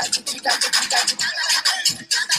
He was also a member of the Royal Society.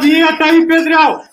Vinheta aí, Pedrão!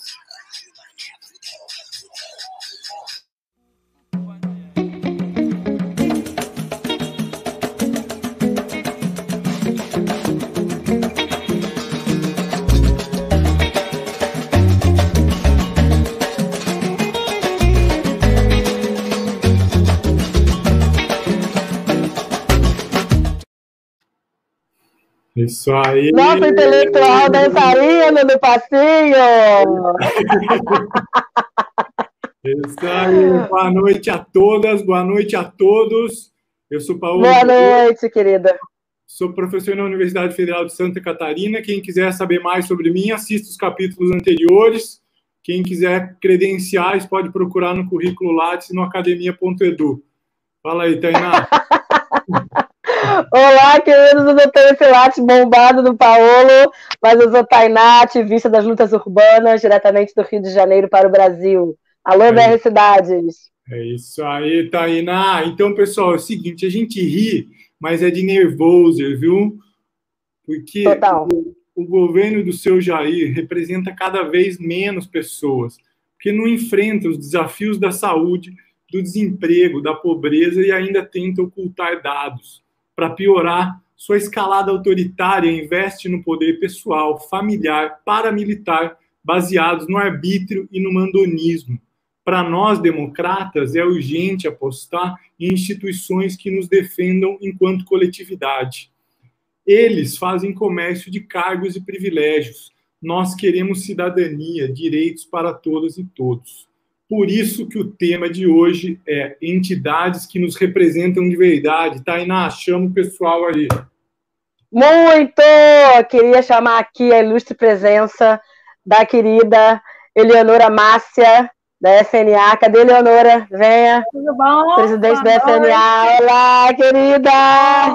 Isso aí. Nosso intelectual dançarino do passinho. Isso aí. Boa noite a todas, boa noite a todos. Eu sou Paulo. Boa noite, querida. Sou professor na Universidade Federal de Santa Catarina. Quem quiser saber mais sobre mim, assista os capítulos anteriores. Quem quiser credenciais, pode procurar no currículo Lattes no academia.edu. Fala aí, Tainá. Olá, queridos, eu tenho esse latte bombado do Paolo, mas eu sou Tainá, ativista das lutas urbanas, diretamente do Rio de Janeiro para o Brasil. Alô, é BR Cidades. É isso aí, Tainá. Então, pessoal, é o seguinte, a gente ri, mas é de nervoso, viu? Porque Total. O, o governo do seu Jair representa cada vez menos pessoas, porque não enfrenta os desafios da saúde, do desemprego, da pobreza e ainda tenta ocultar dados para piorar, sua escalada autoritária investe no poder pessoal, familiar, paramilitar, baseados no arbítrio e no mandonismo. Para nós, democratas, é urgente apostar em instituições que nos defendam enquanto coletividade. Eles fazem comércio de cargos e privilégios. Nós queremos cidadania, direitos para todas e todos. Por isso que o tema de hoje é entidades que nos representam de verdade. Tainá, chama o pessoal ali. Muito! Queria chamar aqui a ilustre presença da querida Eleonora Márcia, da FNA. Cadê Eleonora? Venha. Tudo bom? Presidente Boa da FNA. Olá, querida!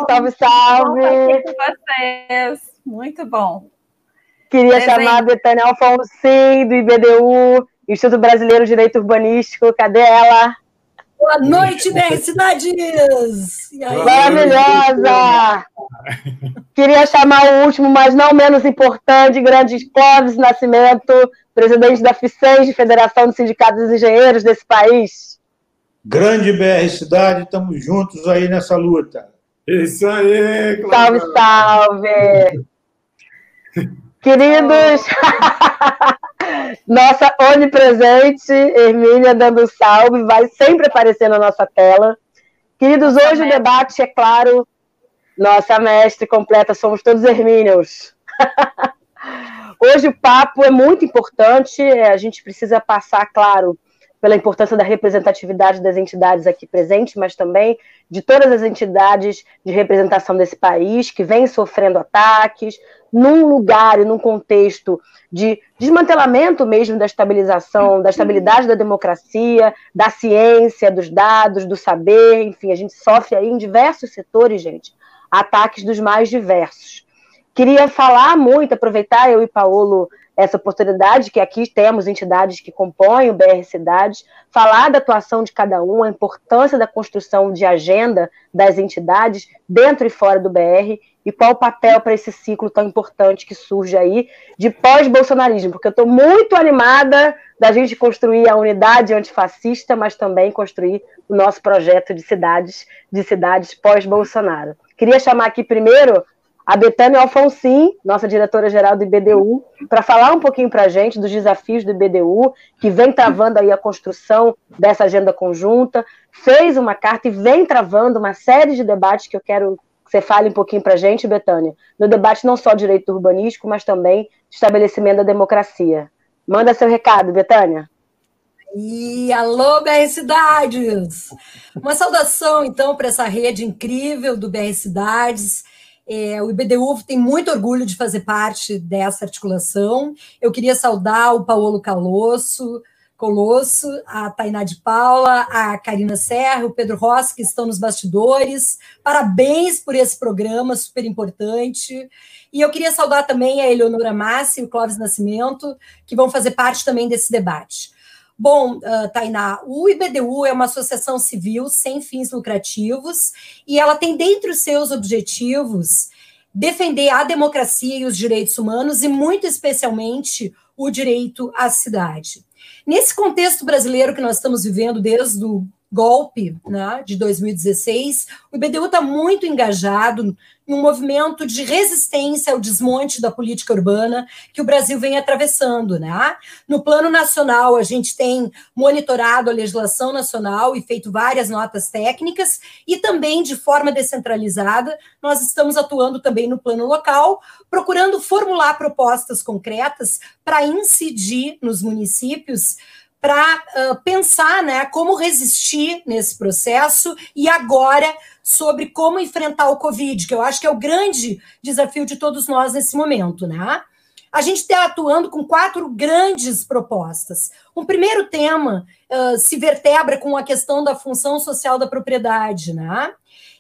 Salve, salve! Bom com vocês. Muito bom. Queria Presente. chamar a Betânia Alfonsin, do IBDU, Instituto Brasileiro de Direito Urbanístico, cadê ela? Boa noite, BR Cidades! Maravilhosa! Queria chamar o último, mas não menos importante, grande Clóvis Nascimento, presidente da FICENS, Federação dos Sindicatos dos Engenheiros desse país. Grande BR Cidade, estamos juntos aí nessa luta. Isso aí, Cláudio. Salve, salve! Queridos, nossa onipresente Hermínia dando salve, vai sempre aparecer na nossa tela. Queridos, hoje o debate, é claro, nossa mestre completa, somos todos Hermínios. hoje o papo é muito importante, a gente precisa passar, claro, pela importância da representatividade das entidades aqui presentes, mas também de todas as entidades de representação desse país que vêm sofrendo ataques, num lugar e num contexto de desmantelamento mesmo da estabilização, da estabilidade da democracia, da ciência, dos dados, do saber, enfim, a gente sofre aí em diversos setores, gente, ataques dos mais diversos. Queria falar muito, aproveitar eu e Paulo essa oportunidade, que aqui temos entidades que compõem o BR Cidades, falar da atuação de cada um, a importância da construção de agenda das entidades dentro e fora do BR e qual o papel para esse ciclo tão importante que surge aí de pós-bolsonarismo, porque eu estou muito animada da gente construir a unidade antifascista, mas também construir o nosso projeto de cidades, de cidades pós-Bolsonaro. Queria chamar aqui primeiro a Betânia Alfonsin, nossa diretora-geral do IBDU, para falar um pouquinho para a gente dos desafios do IBDU, que vem travando aí a construção dessa agenda conjunta, fez uma carta e vem travando uma série de debates que eu quero que você fale um pouquinho para a gente, Betânia, no debate não só direito urbanístico, mas também estabelecimento da democracia. Manda seu recado, Betânia. E alô, BR Cidades! Uma saudação, então, para essa rede incrível do BR Cidades. É, o IBDU tem muito orgulho de fazer parte dessa articulação. Eu queria saudar o Paulo Calosso, Colosso, a Tainá de Paula, a Karina Serra, o Pedro Rossi, que estão nos bastidores. Parabéns por esse programa super importante. E eu queria saudar também a Eleonora Massi e o Clóvis Nascimento, que vão fazer parte também desse debate. Bom, uh, Tainá, o IBDU é uma associação civil sem fins lucrativos e ela tem dentre os seus objetivos defender a democracia e os direitos humanos e, muito especialmente, o direito à cidade. Nesse contexto brasileiro que nós estamos vivendo desde o golpe né, de 2016, o IBDU está muito engajado num movimento de resistência ao desmonte da política urbana que o Brasil vem atravessando. Né? No plano nacional, a gente tem monitorado a legislação nacional e feito várias notas técnicas, e também, de forma descentralizada, nós estamos atuando também no plano local, procurando formular propostas concretas para incidir nos municípios para uh, pensar né, como resistir nesse processo e agora sobre como enfrentar o Covid, que eu acho que é o grande desafio de todos nós nesse momento. Né? A gente está atuando com quatro grandes propostas. Um primeiro tema uh, se vertebra com a questão da função social da propriedade. Né?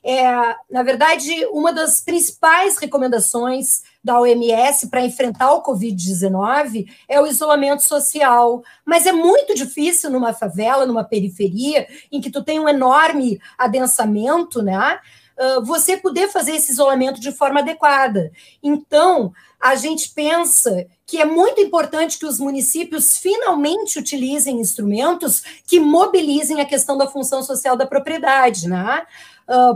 É, na verdade, uma das principais recomendações da OMS para enfrentar o Covid-19 é o isolamento social. Mas é muito difícil numa favela, numa periferia, em que tu tem um enorme adensamento, né? você poder fazer esse isolamento de forma adequada. Então, a gente pensa que é muito importante que os municípios finalmente utilizem instrumentos que mobilizem a questão da função social da propriedade. Né?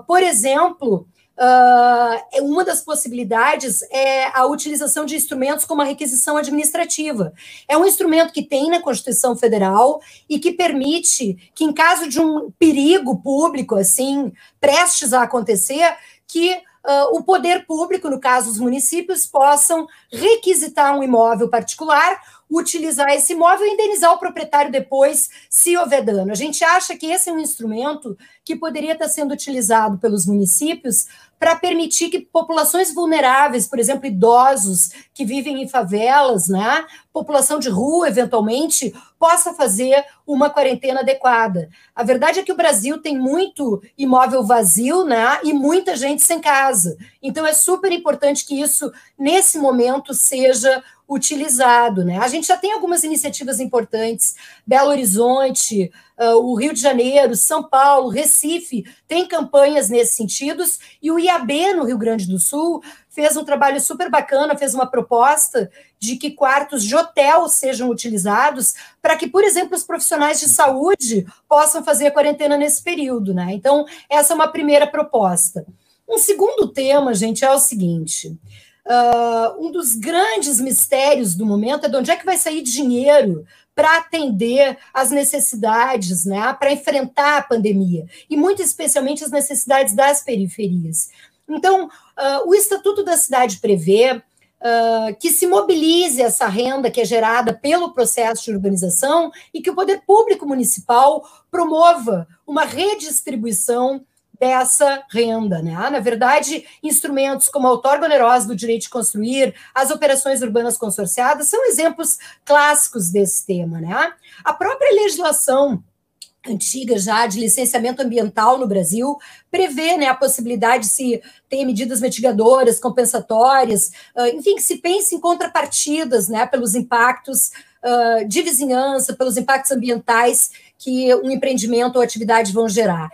Por exemplo, Uh, uma das possibilidades é a utilização de instrumentos como a requisição administrativa. É um instrumento que tem na Constituição Federal e que permite que, em caso de um perigo público, assim, prestes a acontecer, que uh, o poder público, no caso os municípios, possam requisitar um imóvel particular utilizar esse imóvel e indenizar o proprietário depois, se houver dano. A gente acha que esse é um instrumento que poderia estar sendo utilizado pelos municípios para permitir que populações vulneráveis, por exemplo, idosos que vivem em favelas, né, população de rua, eventualmente, possa fazer uma quarentena adequada. A verdade é que o Brasil tem muito imóvel vazio, né, e muita gente sem casa. Então é super importante que isso, nesse momento, seja utilizado. Né? A gente já tem algumas iniciativas importantes, Belo Horizonte, uh, o Rio de Janeiro, São Paulo, Recife, tem campanhas nesse sentido, e o IAB, no Rio Grande do Sul, fez um trabalho super bacana, fez uma proposta de que quartos de hotel sejam utilizados para que, por exemplo, os profissionais de saúde possam fazer a quarentena nesse período. Né? Então, essa é uma primeira proposta. Um segundo tema, gente, é o seguinte: Uh, um dos grandes mistérios do momento é de onde é que vai sair dinheiro para atender as necessidades, né, para enfrentar a pandemia, e muito especialmente as necessidades das periferias. Então, uh, o Estatuto da Cidade prevê uh, que se mobilize essa renda que é gerada pelo processo de urbanização e que o poder público municipal promova uma redistribuição dessa renda. Né? Na verdade, instrumentos como a outorga onerosa do direito de construir, as operações urbanas consorciadas, são exemplos clássicos desse tema. Né? A própria legislação antiga já de licenciamento ambiental no Brasil prevê né, a possibilidade de se ter medidas mitigadoras, compensatórias, enfim, que se pense em contrapartidas né, pelos impactos de vizinhança, pelos impactos ambientais que um empreendimento ou atividade vão gerar.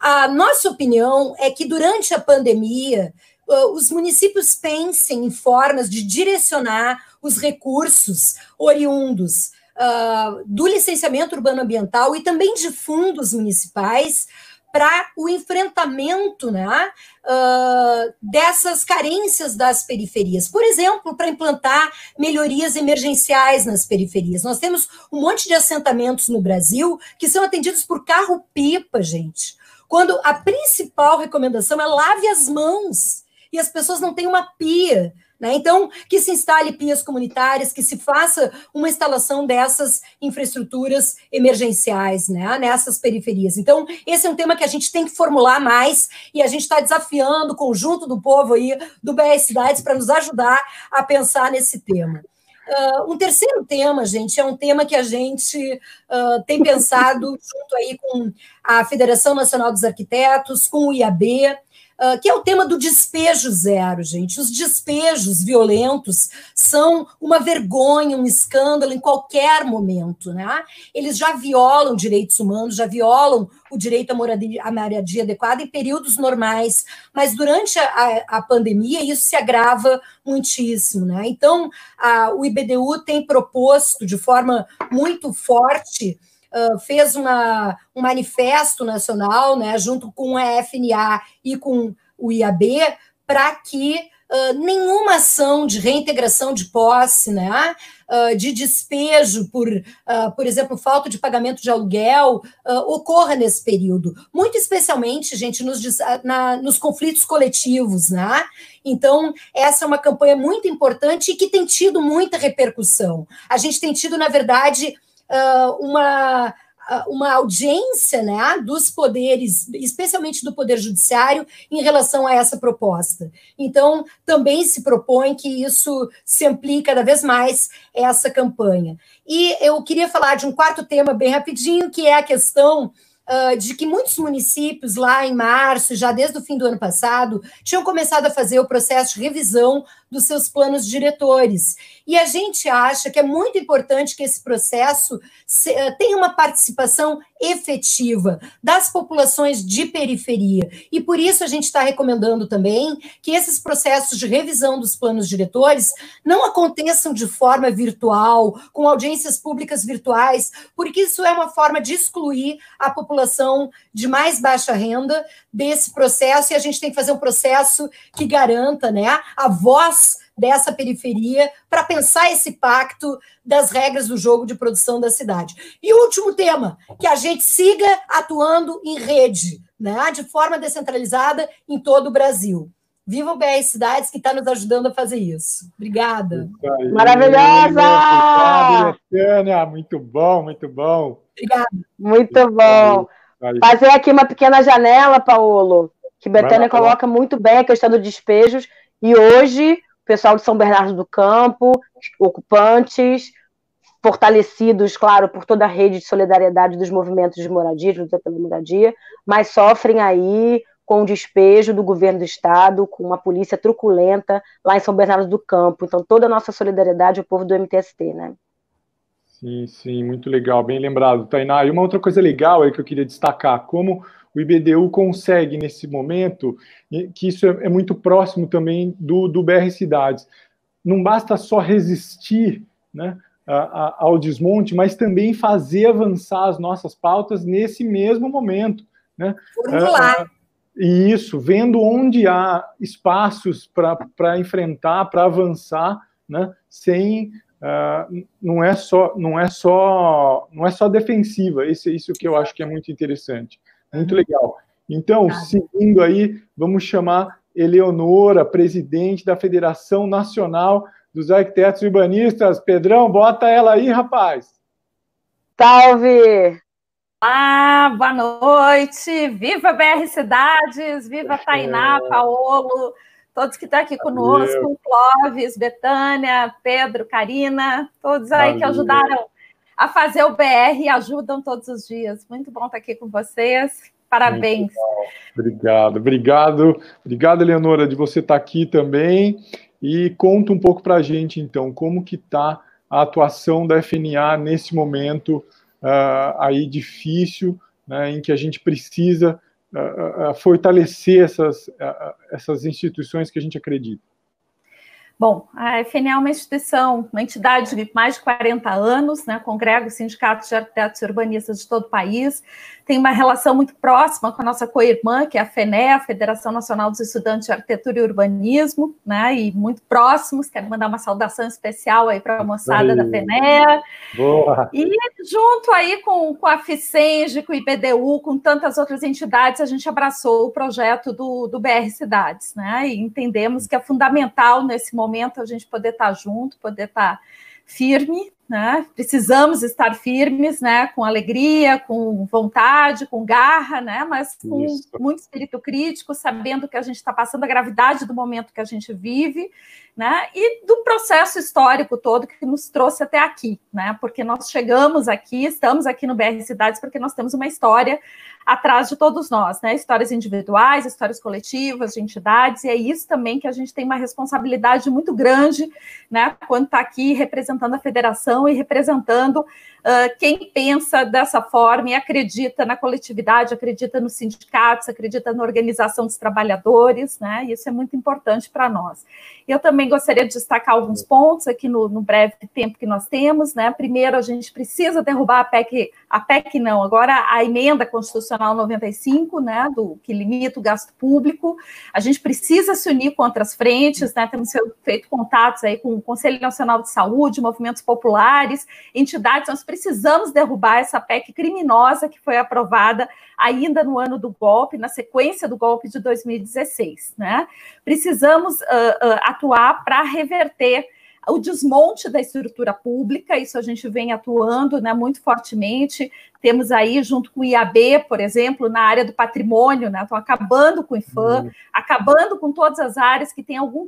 A nossa opinião é que durante a pandemia, os municípios pensem em formas de direcionar os recursos oriundos uh, do licenciamento urbano ambiental e também de fundos municipais para o enfrentamento né, uh, dessas carências das periferias. Por exemplo, para implantar melhorias emergenciais nas periferias. Nós temos um monte de assentamentos no Brasil que são atendidos por carro-pipa, gente. Quando a principal recomendação é lave as mãos e as pessoas não têm uma pia. Né? Então, que se instale pias comunitárias, que se faça uma instalação dessas infraestruturas emergenciais né? nessas periferias. Então, esse é um tema que a gente tem que formular mais e a gente está desafiando o conjunto do povo aí do BS Cidades para nos ajudar a pensar nesse tema. Uh, um terceiro tema, gente, é um tema que a gente uh, tem pensado junto aí com a Federação Nacional dos Arquitetos, com o IAB, que é o tema do despejo zero, gente. Os despejos violentos são uma vergonha, um escândalo em qualquer momento, né? Eles já violam direitos humanos, já violam o direito à moradia, à moradia adequada em períodos normais, mas durante a, a pandemia isso se agrava muitíssimo, né? Então, a, o IBDU tem proposto de forma muito forte fez uma, um manifesto nacional, né, junto com a FNA e com o IAB, para que Uh, nenhuma ação de reintegração de posse, né, uh, de despejo por, uh, por exemplo, falta de pagamento de aluguel, ocorra nesse período. Muito especialmente, gente, nos, na, nos conflitos coletivos, né? Então, essa é uma campanha muito importante e que tem tido muita repercussão. A gente tem tido, na verdade, uma uma audiência né, dos poderes, especialmente do Poder Judiciário, em relação a essa proposta. Então, também se propõe que isso se amplie cada vez mais essa campanha. E eu queria falar de um quarto tema bem rapidinho, que é a questão uh, de que muitos municípios, lá em março, já desde o fim do ano passado, tinham começado a fazer o processo de revisão dos seus planos diretores. E a gente acha que é muito importante que esse processo eh, tenha uma participação efetiva das populações de periferia. E por isso a gente está recomendando também que esses processos de revisão dos planos diretores não aconteçam de forma virtual, com audiências públicas virtuais, porque isso é uma forma de excluir a população de mais baixa renda desse processo, e a gente tem que fazer um processo que garanta né, a voz dessa periferia para pensar esse pacto das regras do jogo de produção da cidade. E o último tema, que a gente siga atuando em rede, né, de forma descentralizada em todo o Brasil. Viva o BR Cidades, que está nos ajudando a fazer isso. Obrigada. Isso Maravilhosa! Obrigado, muito bom, muito bom. Obrigada. Muito bom. Fazer aqui uma pequena janela, Paulo, que Betânia coloca muito bem a questão dos despejos e hoje, pessoal de São Bernardo do Campo, ocupantes, fortalecidos, claro, por toda a rede de solidariedade dos movimentos de moradia, de luta pela moradia, mas sofrem aí com o despejo do governo do estado, com uma polícia truculenta lá em São Bernardo do Campo. Então, toda a nossa solidariedade ao povo do MTST, né? Sim, sim, muito legal, bem lembrado, Tainá. E uma outra coisa legal aí que eu queria destacar, como o IBDU consegue, nesse momento, que isso é, é muito próximo também do, do BR Cidades. Não basta só resistir né, a, a, ao desmonte, mas também fazer avançar as nossas pautas nesse mesmo momento. Né? Formular. É, e isso, vendo onde há espaços para enfrentar, para avançar, né, sem uh, não é só não é só não é só defensiva. Isso isso que eu acho que é muito interessante. Muito legal. Então, seguindo aí, vamos chamar Eleonora, presidente da Federação Nacional dos Arquitetos Urbanistas. Pedrão, bota ela aí, rapaz. Salve! Ah, boa noite! Viva BR Cidades! Viva Tainá, é. Paolo, todos que estão aqui conosco, Clóvis, Betânia, Pedro, Karina, todos aí Valeu. que ajudaram a fazer o BR e ajudam todos os dias. Muito bom estar aqui com vocês. Parabéns. Obrigado, obrigado, obrigado, Eleonora, de você estar aqui também. E conta um pouco para a gente, então, como que está a atuação da FNA nesse momento uh, aí difícil, né, em que a gente precisa uh, uh, fortalecer essas, essas instituições que a gente acredita. Bom, a FNA é uma instituição, uma entidade de mais de 40 anos, né, congrega os sindicatos de arquitetos e urbanistas de todo o país, tem uma relação muito próxima com a nossa co-irmã, que é a FENE, a Federação Nacional dos Estudantes de Arquitetura e Urbanismo, né, e muito próximos, quero mandar uma saudação especial aí para a moçada aí. da FENE. Boa! E junto aí com, com a FICENG, com o IBDU, com tantas outras entidades, a gente abraçou o projeto do, do BR Cidades, né, e entendemos que é fundamental nesse momento a gente poder estar junto, poder estar firme, né? Precisamos estar firmes, né? Com alegria, com vontade, com garra, né? Mas com Isso. muito espírito crítico, sabendo que a gente está passando a gravidade do momento que a gente vive, né? E do processo histórico todo que nos trouxe até aqui, né? Porque nós chegamos aqui, estamos aqui no BR Cidades porque nós temos uma história atrás de todos nós, né? Histórias individuais, histórias coletivas, de entidades, e é isso também que a gente tem uma responsabilidade muito grande, né? Quando está aqui representando a federação e representando uh, quem pensa dessa forma e acredita na coletividade, acredita nos sindicatos, acredita na organização dos trabalhadores, né? Isso é muito importante para nós. Eu também gostaria de destacar alguns pontos aqui no, no, breve tempo que nós temos, né? Primeiro, a gente precisa derrubar a PEC, a PEC não, agora a emenda constitucional 95, né? Do que limita o gasto público. A gente precisa se unir com outras frentes, né? Temos feito contatos aí com o Conselho Nacional de Saúde, movimentos populares, entidades, precisamos derrubar essa PEC criminosa que foi aprovada ainda no ano do golpe, na sequência do golpe de 2016. Né? Precisamos uh, uh, atuar para reverter o desmonte da estrutura pública, isso a gente vem atuando né, muito fortemente. Temos aí, junto com o IAB, por exemplo, na área do patrimônio, né, estão acabando com o IFAM, uhum. acabando com todas as áreas que têm algum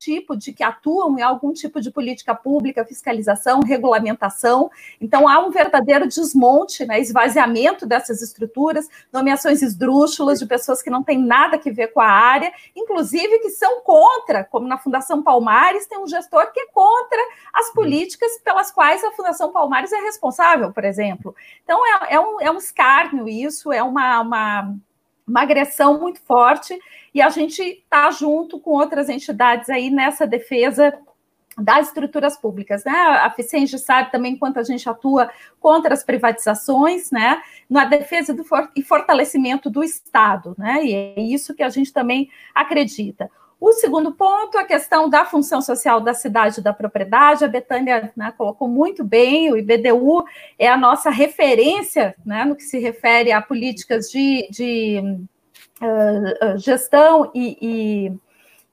tipo de que atuam em algum tipo de política pública, fiscalização, regulamentação. Então há um verdadeiro desmonte, né, esvaziamento dessas estruturas, nomeações esdrúxulas de pessoas que não têm nada a ver com a área, inclusive que são contra, como na Fundação Palmares tem um gestor que é contra as políticas pelas quais a Fundação Palmares é responsável, por exemplo. Então é, é um, é um escárnio isso, é uma, uma uma agressão muito forte, e a gente está junto com outras entidades aí nessa defesa das estruturas públicas, né? A Ficenge sabe também quanto a gente atua contra as privatizações, né? Na defesa do for e fortalecimento do Estado, né? E é isso que a gente também acredita. O segundo ponto, a questão da função social da cidade da propriedade, a Betânia né, colocou muito bem, o IBDU é a nossa referência né, no que se refere a políticas de, de uh, gestão e,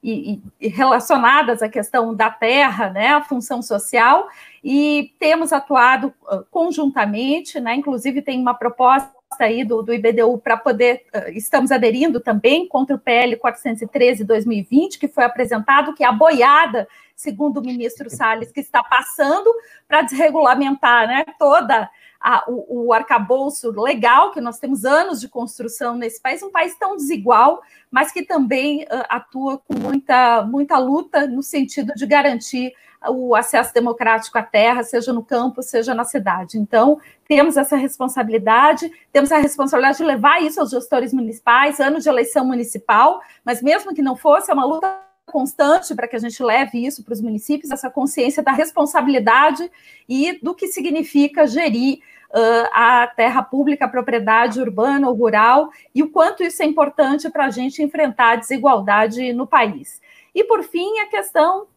e, e, relacionadas à questão da terra, né, a função social, e temos atuado conjuntamente, né, inclusive tem uma proposta aí do, do IBDU para poder, estamos aderindo também contra o PL 413 2020, que foi apresentado, que é a boiada, segundo o ministro Salles, que está passando para desregulamentar né, toda a, o, o arcabouço legal, que nós temos anos de construção nesse país, um país tão desigual, mas que também uh, atua com muita, muita luta no sentido de garantir o acesso democrático à terra, seja no campo, seja na cidade. Então, temos essa responsabilidade, temos a responsabilidade de levar isso aos gestores municipais, ano de eleição municipal, mas mesmo que não fosse, é uma luta constante para que a gente leve isso para os municípios, essa consciência da responsabilidade e do que significa gerir uh, a terra pública, a propriedade urbana ou rural, e o quanto isso é importante para a gente enfrentar a desigualdade no país. E, por fim, a questão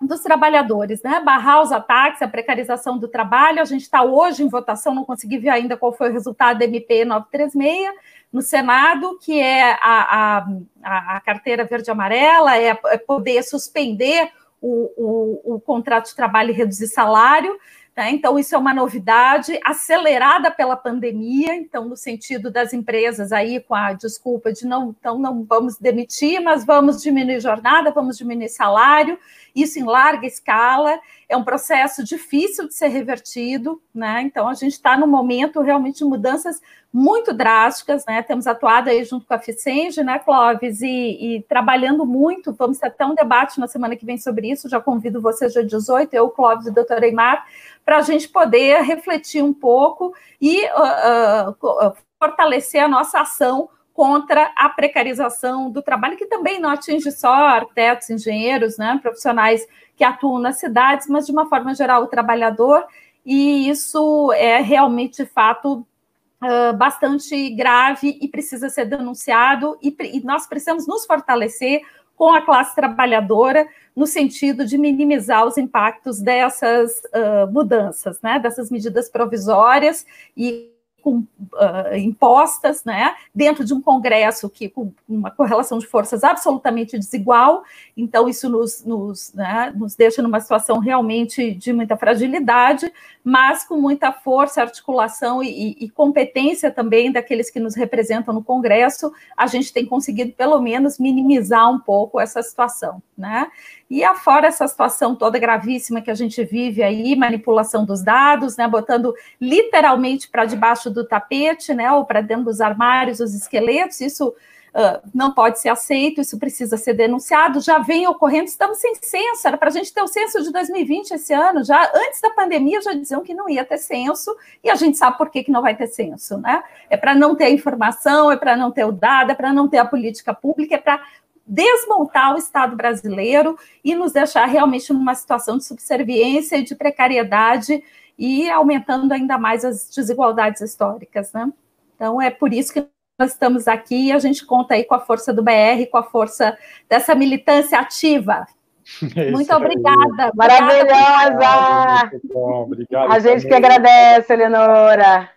dos trabalhadores, né? Barrar os ataques, a precarização do trabalho. A gente está hoje em votação, não consegui ver ainda qual foi o resultado da MP 936 no Senado, que é a, a, a carteira verde-amarela, é, é, poder suspender o, o, o contrato de trabalho e reduzir salário. Né? Então, isso é uma novidade acelerada pela pandemia, então, no sentido das empresas aí, com a desculpa de não, então não vamos demitir, mas vamos diminuir jornada, vamos diminuir salário, isso em larga escala, é um processo difícil de ser revertido, né? Então, a gente está no momento realmente de mudanças muito drásticas, né? Temos atuado aí junto com a Ficenge, né, Clóvis, e, e, trabalhando muito. Vamos ter até um debate na semana que vem sobre isso. Já convido vocês dia 18, eu, Clóvis e o doutor Eimar, para a gente poder refletir um pouco e uh, uh, fortalecer a nossa ação contra a precarização do trabalho, que também não atinge só arquitetos, engenheiros, né, profissionais que atuam nas cidades, mas de uma forma geral o trabalhador, e isso é realmente fato uh, bastante grave e precisa ser denunciado, e, e nós precisamos nos fortalecer com a classe trabalhadora, no sentido de minimizar os impactos dessas uh, mudanças, né, dessas medidas provisórias e com, uh, impostas, né, dentro de um Congresso que com uma correlação de forças absolutamente desigual, então isso nos, nos, né, nos deixa numa situação realmente de muita fragilidade, mas com muita força, articulação e, e, competência também daqueles que nos representam no Congresso, a gente tem conseguido pelo menos minimizar um pouco essa situação, né? E afora essa situação toda gravíssima que a gente vive aí, manipulação dos dados, né, botando literalmente para debaixo do tapete, né, ou para dentro dos armários os esqueletos, isso uh, não pode ser aceito, isso precisa ser denunciado, já vem ocorrendo, estamos sem censo, era para a gente ter o censo de 2020 esse ano, já antes da pandemia já diziam que não ia ter censo, e a gente sabe por que, que não vai ter censo, né? É para não ter a informação, é para não ter o dado, é para não ter a política pública, é para desmontar o Estado brasileiro e nos deixar realmente numa situação de subserviência e de precariedade e aumentando ainda mais as desigualdades históricas, né? Então é por isso que nós estamos aqui e a gente conta aí com a força do BR, com a força dessa militância ativa. É muito obrigada. Maravilhosa! Muito bom, obrigado. A gente também. que agradece, Eleonora.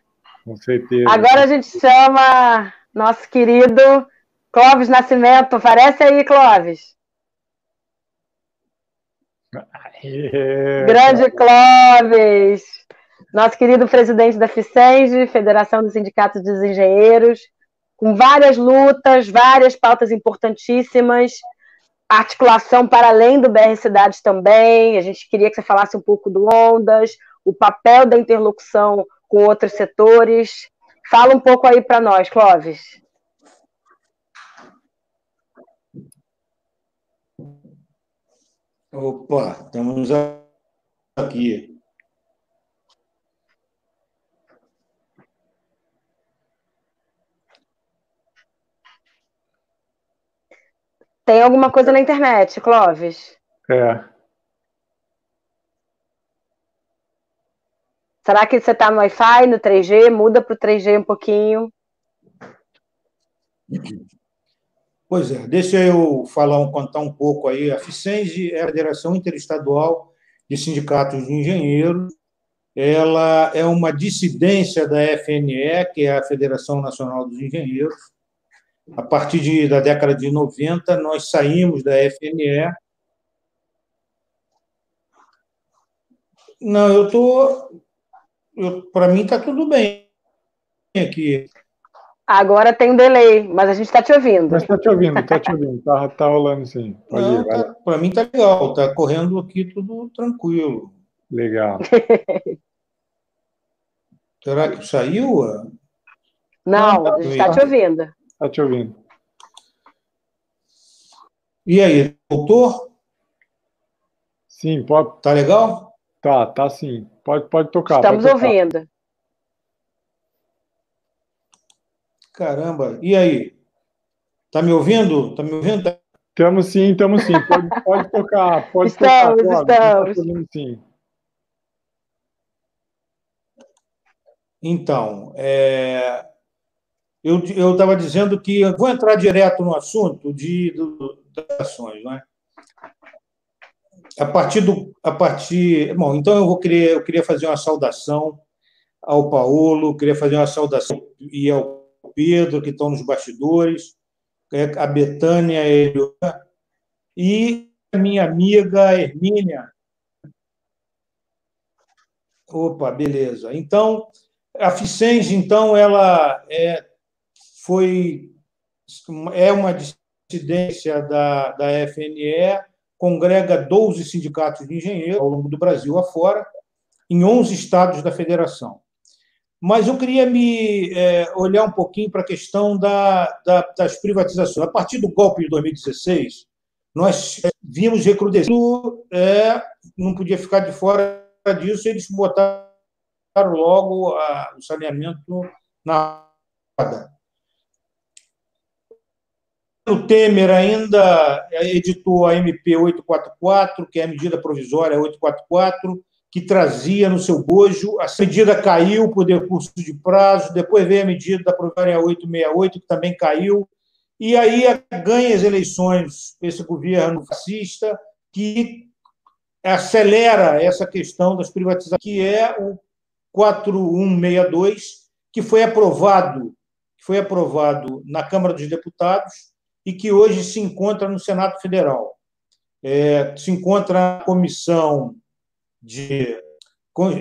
Com certeza. Agora a gente chama nosso querido Clóvis Nascimento, aparece aí, Clóvis. Aê, Grande Clóvis, nosso querido presidente da FICENG, Federação dos Sindicatos dos Engenheiros, com várias lutas, várias pautas importantíssimas, articulação para além do BR Cidades também. A gente queria que você falasse um pouco do Ondas, o papel da interlocução com outros setores. Fala um pouco aí para nós, Clóvis. Opa, estamos aqui. Tem alguma coisa na internet, Clóvis? É. Será que você está no Wi-Fi, no 3G? Muda para o 3G um pouquinho. Pois é, deixa eu falar, contar um pouco aí. A FICENG é a Federação Interestadual de Sindicatos de Engenheiros. Ela é uma dissidência da FNE, que é a Federação Nacional dos Engenheiros. A partir de, da década de 90, nós saímos da FNE. Não, eu estou. Para mim está tudo bem aqui. Agora tem um delay, mas a gente está te ouvindo. Mas está te ouvindo, está te ouvindo, está tá rolando sim. tá, Para mim está legal, está correndo aqui tudo tranquilo. Legal. Será que saiu? Não, a gente está te ouvindo. Está te ouvindo. E aí, doutor? Sim, pode. Tá legal? Tá, tá sim. Pode, pode tocar. Estamos pode tocar. ouvindo. Caramba, e aí? Tá me ouvindo? Tá me ouvindo? Estamos sim, estamos sim. Pode, pode tocar, pode estamos, tocar. Estamos, sim. Então, é, eu estava dizendo que vou entrar direto no assunto de, das ações, não é? A partir do, a partir, bom, então eu vou querer, eu queria fazer uma saudação ao Paulo, queria fazer uma saudação e ao Pedro, que estão nos bastidores, é, a Betânia e a minha amiga Hermínia. Opa, beleza. Então, a Ficenge, então, ela é, foi é uma dissidência da, da FNE, congrega 12 sindicatos de engenheiros ao longo do Brasil afora, em 11 estados da federação. Mas eu queria me é, olhar um pouquinho para a questão da, da, das privatizações. A partir do golpe de 2016, nós vimos recrudescendo, é, não podia ficar de fora disso, eles botaram logo a, o saneamento na roda. Temer ainda editou a MP 844, que é a medida provisória 844, que trazia no seu bojo. A medida caiu por decurso de prazo, depois veio a medida da provisória 868, que também caiu. E aí ganha as eleições esse governo fascista, que acelera essa questão das privatizações, que é o 4162, que foi aprovado, foi aprovado na Câmara dos Deputados e que hoje se encontra no Senado Federal. É, se encontra na Comissão de,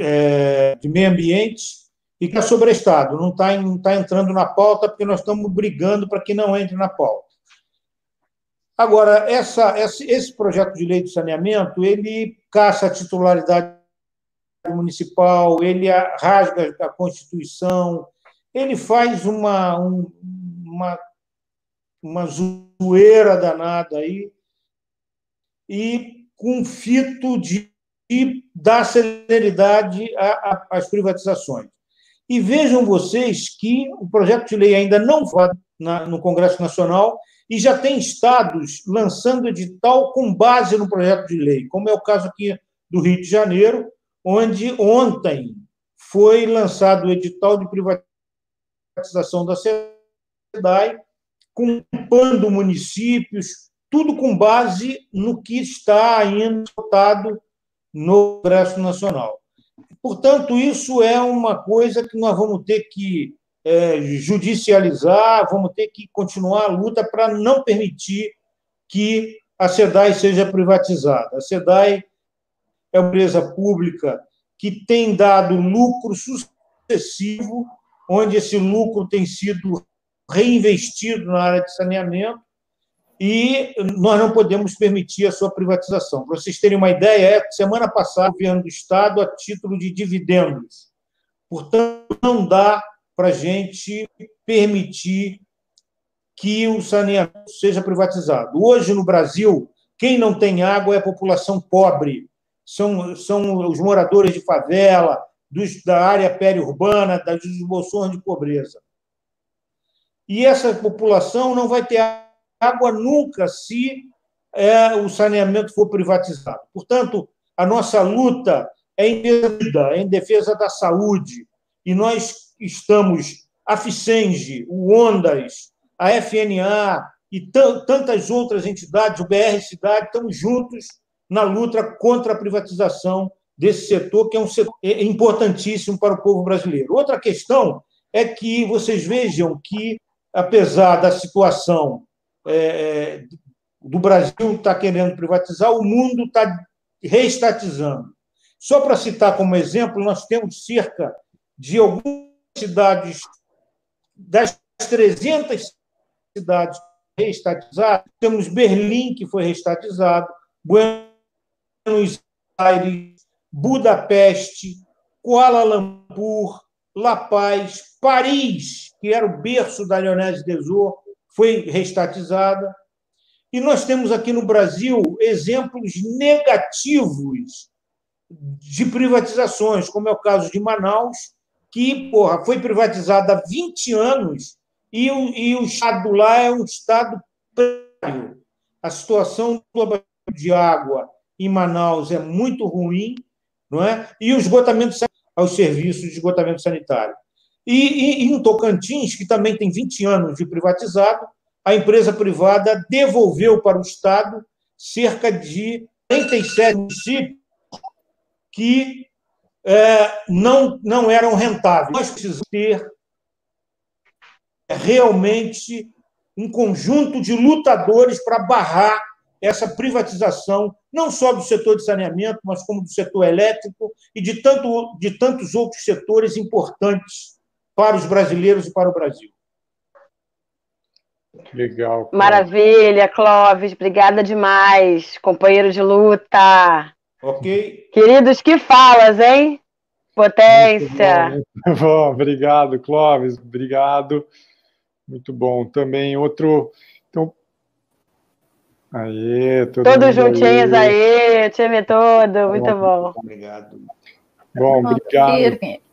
é, de Meio Ambiente e que é sobre Estado, não está tá entrando na pauta porque nós estamos brigando para que não entre na pauta. Agora, essa, esse projeto de lei de saneamento, ele caça a titularidade municipal, ele rasga a Constituição, ele faz uma, uma, uma zoeira danada aí, e com fito de, de dar celeridade às privatizações. E vejam vocês que o projeto de lei ainda não foi no Congresso Nacional e já tem estados lançando edital com base no projeto de lei, como é o caso aqui do Rio de Janeiro, onde ontem foi lançado o edital de privatização da SEDAI, culpando municípios, tudo com base no que está ainda votado no Congresso Nacional. Portanto, isso é uma coisa que nós vamos ter que é, judicializar, vamos ter que continuar a luta para não permitir que a SEDAI seja privatizada. A SEDAI é uma empresa pública que tem dado lucro sucessivo, onde esse lucro tem sido reinvestido na área de saneamento, e nós não podemos permitir a sua privatização. Para vocês terem uma ideia, é, semana passada, o governo do Estado, a título de dividendos. Portanto, não dá para a gente permitir que o saneamento seja privatizado. Hoje, no Brasil, quem não tem água é a população pobre, são, são os moradores de favela, dos, da área periurbana, das bolsões de pobreza. E essa população não vai ter água nunca se é, o saneamento for privatizado. Portanto, a nossa luta é em defesa, é em defesa da saúde, e nós estamos a Ficenge, o Ondas, a FNA e tantas outras entidades, o BR Cidade, estamos juntos na luta contra a privatização desse setor, que é um setor é importantíssimo para o povo brasileiro. Outra questão é que vocês vejam que, apesar da situação é, é do Brasil estar tá querendo privatizar, o mundo está reestatizando. Só para citar como exemplo, nós temos cerca de alguns cidades, das 300 cidades reestatizadas, temos Berlim, que foi reestatizado, Buenos Aires, Budapeste, Kuala Lumpur, La Paz, Paris, que era o berço da Leonese Desor, foi reestatizada. E nós temos aqui no Brasil exemplos negativos de privatizações, como é o caso de Manaus, que porra, foi privatizada há 20 anos e o, e o Estado lá é um Estado prévio. A situação do de água em Manaus é muito ruim, não é? e o esgotamento aos serviços de esgotamento sanitário. E, e, em Tocantins, que também tem 20 anos de privatizado, a empresa privada devolveu para o Estado cerca de 37 municípios que é, não, não eram rentáveis. Nós precisamos ter realmente um conjunto de lutadores para barrar essa privatização, não só do setor de saneamento, mas como do setor elétrico e de, tanto, de tantos outros setores importantes para os brasileiros e para o Brasil. Legal. Clóvis. Maravilha, Clóvis. Obrigada demais, companheiro de luta. Ok. Queridos, que falas, hein? Potência. Muito bom, muito bom. Obrigado, Clóvis. Obrigado. Muito bom. Também outro. Então. Aê, todo Todos juntinhos aí, o time todo. Muito bom. Obrigado. Bom, obrigado.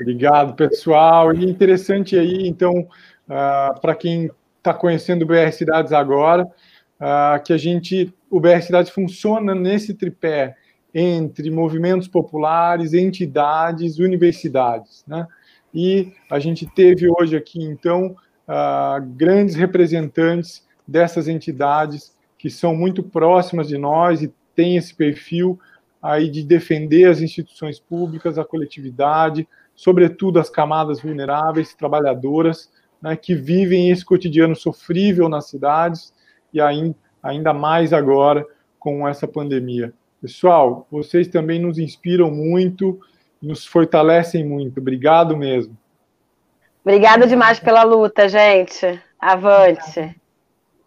Obrigado, pessoal. E interessante aí, então, uh, para quem está conhecendo o BR Cidades agora, uh, que a gente, o BR Cidades funciona nesse tripé entre movimentos populares, entidades, universidades, né? E a gente teve hoje aqui, então, uh, grandes representantes dessas entidades que são muito próximas de nós e têm esse perfil aí de defender as instituições públicas, a coletividade, sobretudo as camadas vulneráveis, trabalhadoras, né, que vivem esse cotidiano sofrível nas cidades e ainda, ainda mais agora com essa pandemia. Pessoal, vocês também nos inspiram muito, nos fortalecem muito. Obrigado mesmo. Obrigada demais pela luta, gente. Avante.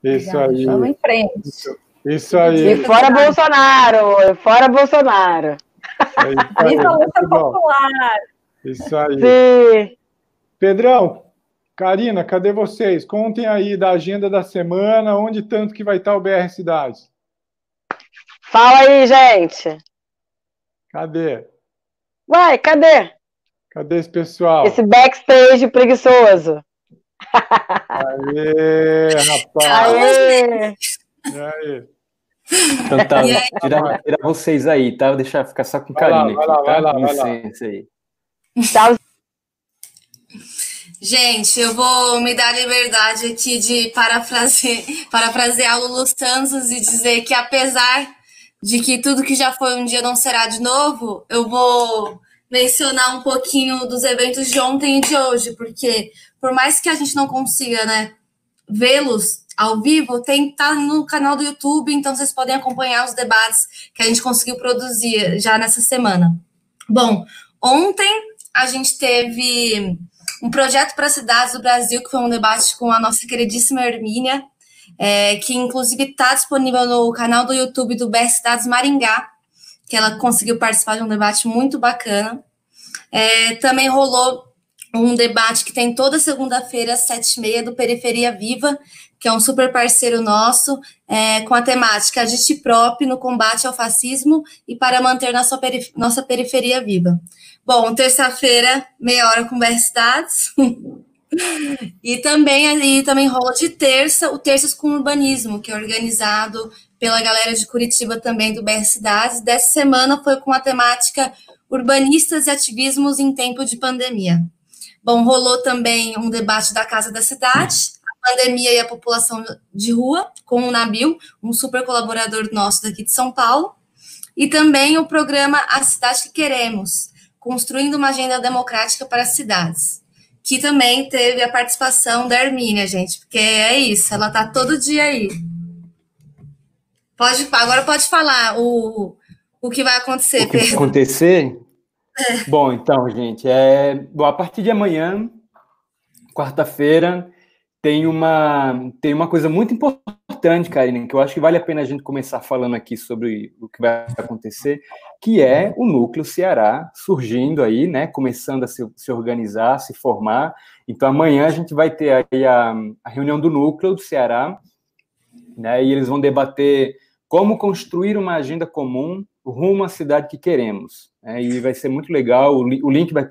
Isso aí. Vamos em frente. Isso, isso aí. E fora Bolsonaro! Fora Bolsonaro! É Viva a luta popular! Isso aí. Sim. Pedrão, Karina, cadê vocês? Contem aí da agenda da semana, onde tanto que vai estar o BR Cidades. Fala aí, gente. Cadê? Vai, cadê? Cadê esse pessoal? Esse backstage preguiçoso. Aê, rapaz. Aê. E aí? Então tá, tirar, tirar vocês aí, tá? Vou deixar ficar só com carinho vai lá, aqui, vai tá? lá, vai lá, Licença aí. Gente, eu vou me dar a liberdade aqui de parafrasear, parafrasear Lulu Santos e dizer que apesar de que tudo que já foi um dia não será de novo, eu vou mencionar um pouquinho dos eventos de ontem e de hoje, porque por mais que a gente não consiga, né, vê-los ao vivo, tem tá no canal do YouTube, então vocês podem acompanhar os debates que a gente conseguiu produzir já nessa semana. Bom, ontem a gente teve um projeto para cidades do Brasil, que foi um debate com a nossa queridíssima Hermínia, é, que inclusive está disponível no canal do YouTube do BR Cidades Maringá, que ela conseguiu participar de um debate muito bacana. É, também rolou um debate que tem toda segunda-feira, às sete e meia, do Periferia Viva, que é um super parceiro nosso, é, com a temática de próprio no combate ao fascismo e para manter nossa, nossa periferia viva. Bom, terça-feira, meia hora com BR Cidades. e também ali também rola de terça o Terças com Urbanismo, que é organizado pela galera de Curitiba também do BR Cidades. Dessa semana foi com a temática Urbanistas e Ativismos em Tempo de Pandemia. Bom, rolou também um debate da Casa da Cidade, a pandemia e a população de rua, com o Nabil, um super colaborador nosso daqui de São Paulo, e também o programa A Cidade que Queremos, construindo uma agenda democrática para as cidades que também teve a participação da Hermínia, gente, porque é isso, ela tá todo dia aí. Pode, agora pode falar o, o que vai acontecer, O que vai acontecer? É. Bom, então, gente, é, bom, a partir de amanhã, quarta-feira, tem uma, tem uma coisa muito importante, Karine, que eu acho que vale a pena a gente começar falando aqui sobre o que vai acontecer, que é o núcleo Ceará surgindo aí, né, começando a se, se organizar, se formar. Então amanhã a gente vai ter aí a, a, reunião do núcleo do Ceará, né, e eles vão debater como construir uma agenda comum rumo à cidade que queremos. Né, e vai ser muito legal. O, o link vai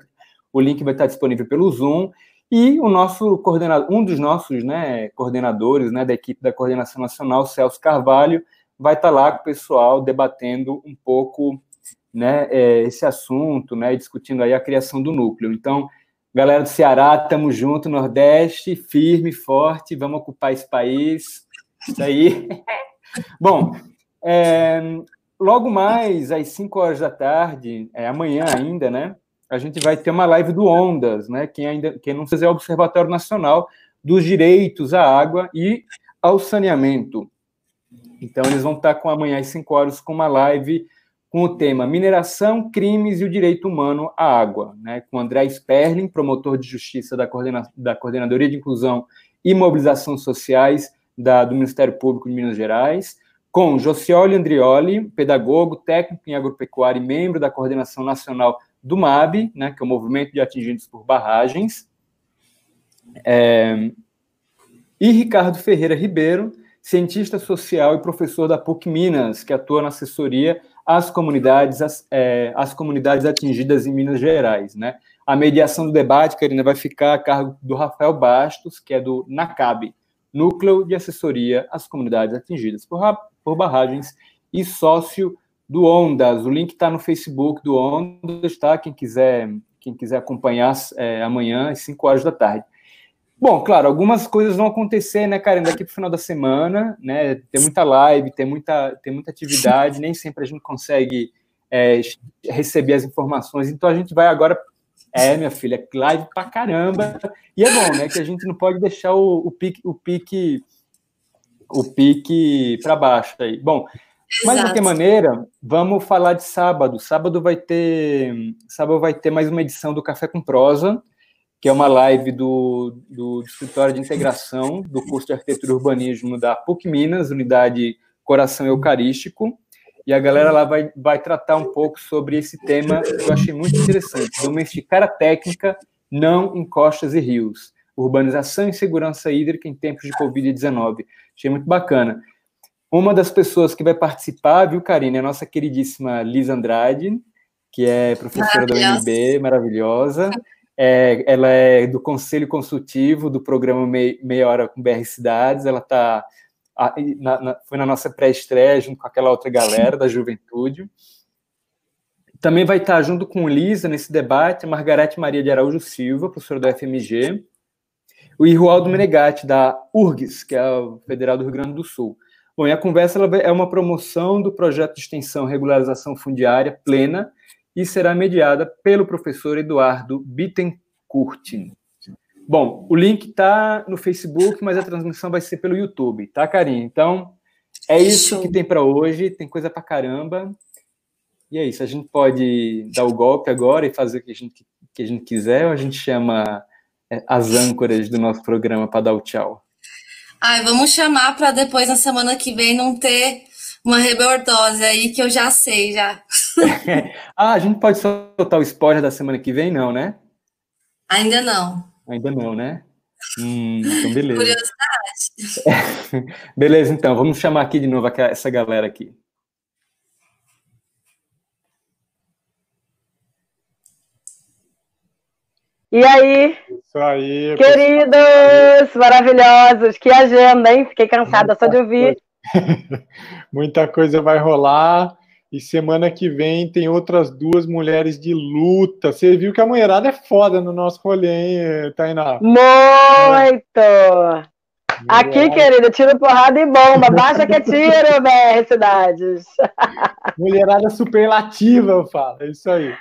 o link vai estar disponível pelo Zoom e o nosso coordenador, um dos nossos, né, coordenadores, né, da equipe da coordenação nacional, Celso Carvalho, vai estar lá com o pessoal debatendo um pouco né, é, esse assunto, né, discutindo aí a criação do núcleo. Então, galera do Ceará, estamos junto, Nordeste, firme, forte, vamos ocupar esse país. Isso aí. Bom, é, logo mais, às 5 horas da tarde, é, amanhã ainda, né, a gente vai ter uma live do Ondas, né, quem ainda quem não fizer é o Observatório Nacional dos Direitos à Água e ao Saneamento. Então, eles vão estar com amanhã às 5 horas com uma live com o tema Mineração, Crimes e o Direito Humano à Água, né, com André Sperling, promotor de justiça da, coordena da Coordenadoria de Inclusão e Mobilização Sociais da, do Ministério Público de Minas Gerais, com Josioli Andrioli, pedagogo, técnico em agropecuária e membro da Coordenação Nacional do MAB, né, que é o Movimento de Atingidos por Barragens, é, e Ricardo Ferreira Ribeiro, cientista social e professor da PUC Minas, que atua na assessoria às comunidades, às, é, às comunidades atingidas em Minas Gerais. Né? A mediação do debate, Karina, vai ficar a cargo do Rafael Bastos, que é do NACAB, Núcleo de Assessoria às Comunidades Atingidas por, por Barragens e sócio do Ondas. O link está no Facebook do Ondas, tá? Quem quiser, quem quiser acompanhar é, amanhã, às 5 horas da tarde. Bom, claro, algumas coisas vão acontecer, né, Karen, daqui para o final da semana, né? Tem muita live, tem muita, tem muita atividade, nem sempre a gente consegue é, receber as informações. Então a gente vai agora. É, minha filha, é live pra caramba. E é bom, né? Que a gente não pode deixar o, o pique, o pique, o pique para baixo aí. Bom, mas de qualquer maneira, vamos falar de sábado. Sábado vai ter, sábado vai ter mais uma edição do Café com Prosa que é uma live do, do, do Escritório de Integração do curso de Arquitetura e Urbanismo da PUC Minas, unidade Coração Eucarístico, e a galera lá vai, vai tratar um pouco sobre esse tema que eu achei muito interessante, domesticar a técnica não em costas e rios, urbanização e segurança hídrica em tempos de Covid-19. Achei muito bacana. Uma das pessoas que vai participar, viu, Karine, é a nossa queridíssima Liz Andrade, que é professora da UNB, maravilhosa. É, ela é do Conselho Consultivo do programa Meia Hora com BR Cidades. Ela tá, na, na, foi na nossa pré-estreia, junto com aquela outra galera da juventude. Também vai estar junto com Lisa nesse debate a Margarete Maria de Araújo Silva, professora da FMG, o Irualdo Menegatti, da URGS, que é o Federal do Rio Grande do Sul. Bom, e a conversa é uma promoção do projeto de extensão regularização fundiária plena, e será mediada pelo professor Eduardo Bittencourt. Bom, o link está no Facebook, mas a transmissão vai ser pelo YouTube, tá, Karine? Então, é isso que tem para hoje, tem coisa para caramba. E é isso, a gente pode dar o golpe agora e fazer o que a gente, que a gente quiser, ou a gente chama é, as âncoras do nosso programa para dar o tchau? Ai, vamos chamar para depois, na semana que vem, não ter uma rebordose aí que eu já sei já. ah, a gente pode soltar o spoiler da semana que vem, não, né? Ainda não. Ainda não, né? Hum, então beleza. Curiosidade. beleza, então, vamos chamar aqui de novo essa galera aqui. E aí? Isso aí. Queridos, maravilhosos, que agenda, hein? Fiquei cansada só de ouvir. Muita coisa vai rolar. E semana que vem tem outras duas mulheres de luta. Você viu que a mulherada é foda no nosso rolê, hein, Tainá? Muito! Aqui, querida, tiro porrada e bomba. Baixa que é tiro, BR Cidades. Mulherada superlativa, eu falo. É isso aí.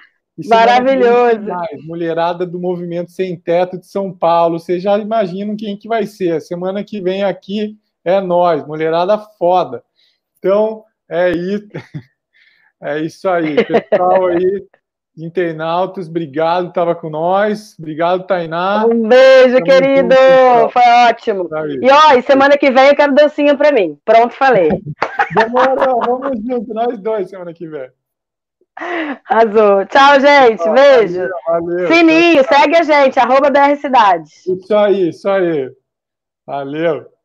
Maravilhoso. Mulherada do Movimento Sem Teto de São Paulo. Vocês já imaginam quem que vai ser. Semana que vem aqui é nós, mulherada foda. Então, é isso. É isso aí. Pessoal aí, internautas, obrigado, estava com nós. Obrigado, Tainá. Um beijo, querido. Foi ótimo. E ó, e semana que vem eu quero dancinha para mim. Pronto, falei. Demorou, vamos junto, nós dois semana que vem. Azul. Tchau, gente. Beijo. Valeu, valeu. Sininho, segue a gente, arroba BR Cidade. Isso aí, isso aí. Valeu.